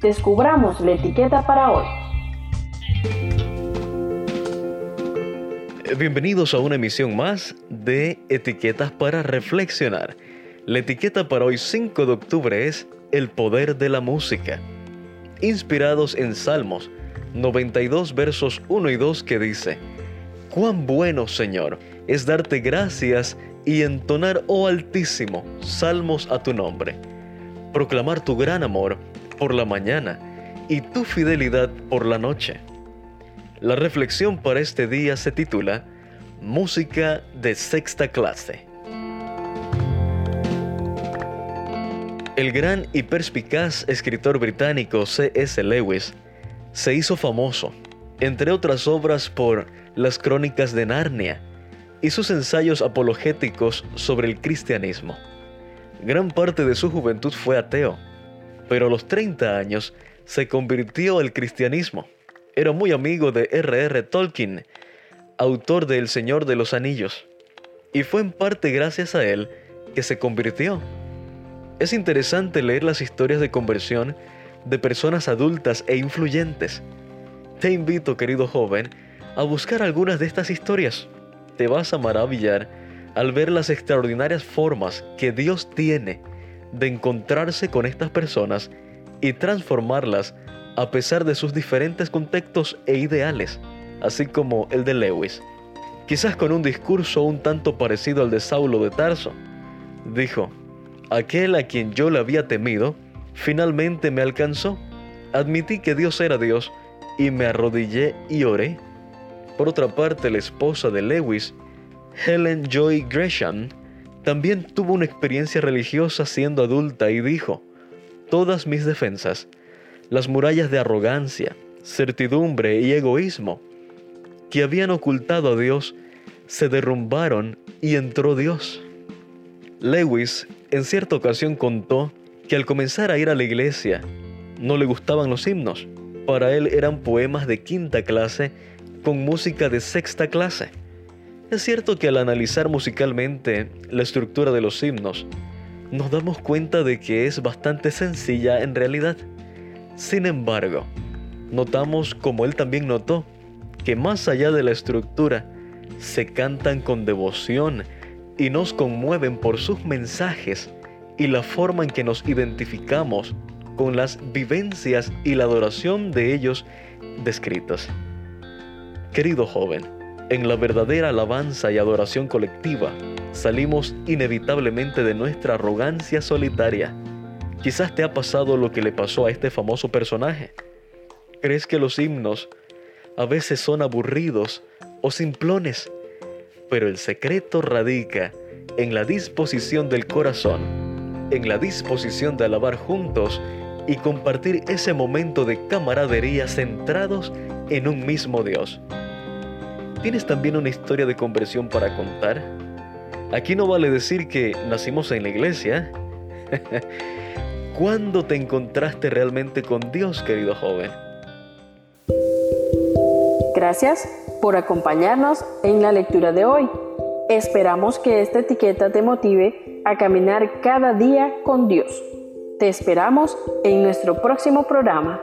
descubramos la etiqueta para hoy. Bienvenidos a una emisión más de Etiquetas para Reflexionar. La etiqueta para hoy 5 de octubre es El poder de la música. Inspirados en Salmos 92 versos 1 y 2 que dice, Cuán bueno, Señor, es darte gracias y entonar, oh Altísimo, salmos a tu nombre. Proclamar tu gran amor por la mañana y tu fidelidad por la noche la reflexión para este día se titula Música de sexta clase. El gran y perspicaz escritor británico C.S. Lewis se hizo famoso, entre otras obras, por las crónicas de Narnia y sus ensayos apologéticos sobre el cristianismo. Gran parte de su juventud fue ateo, pero a los 30 años se convirtió al cristianismo era muy amigo de R.R. Tolkien, autor de El Señor de los Anillos, y fue en parte gracias a él que se convirtió. Es interesante leer las historias de conversión de personas adultas e influyentes. Te invito, querido joven, a buscar algunas de estas historias. Te vas a maravillar al ver las extraordinarias formas que Dios tiene de encontrarse con estas personas y transformarlas a pesar de sus diferentes contextos e ideales, así como el de Lewis. Quizás con un discurso un tanto parecido al de Saulo de Tarso. Dijo, aquel a quien yo le había temido, finalmente me alcanzó. Admití que Dios era Dios y me arrodillé y oré. Por otra parte, la esposa de Lewis, Helen Joy Gresham, también tuvo una experiencia religiosa siendo adulta y dijo, todas mis defensas las murallas de arrogancia, certidumbre y egoísmo que habían ocultado a Dios se derrumbaron y entró Dios. Lewis en cierta ocasión contó que al comenzar a ir a la iglesia no le gustaban los himnos. Para él eran poemas de quinta clase con música de sexta clase. Es cierto que al analizar musicalmente la estructura de los himnos, nos damos cuenta de que es bastante sencilla en realidad. Sin embargo, notamos, como él también notó, que más allá de la estructura, se cantan con devoción y nos conmueven por sus mensajes y la forma en que nos identificamos con las vivencias y la adoración de ellos descritas. Querido joven, en la verdadera alabanza y adoración colectiva, salimos inevitablemente de nuestra arrogancia solitaria Quizás te ha pasado lo que le pasó a este famoso personaje. ¿Crees que los himnos a veces son aburridos o simplones? Pero el secreto radica en la disposición del corazón, en la disposición de alabar juntos y compartir ese momento de camaradería centrados en un mismo Dios. ¿Tienes también una historia de conversión para contar? Aquí no vale decir que nacimos en la iglesia. ¿Cuándo te encontraste realmente con Dios, querido joven? Gracias por acompañarnos en la lectura de hoy. Esperamos que esta etiqueta te motive a caminar cada día con Dios. Te esperamos en nuestro próximo programa.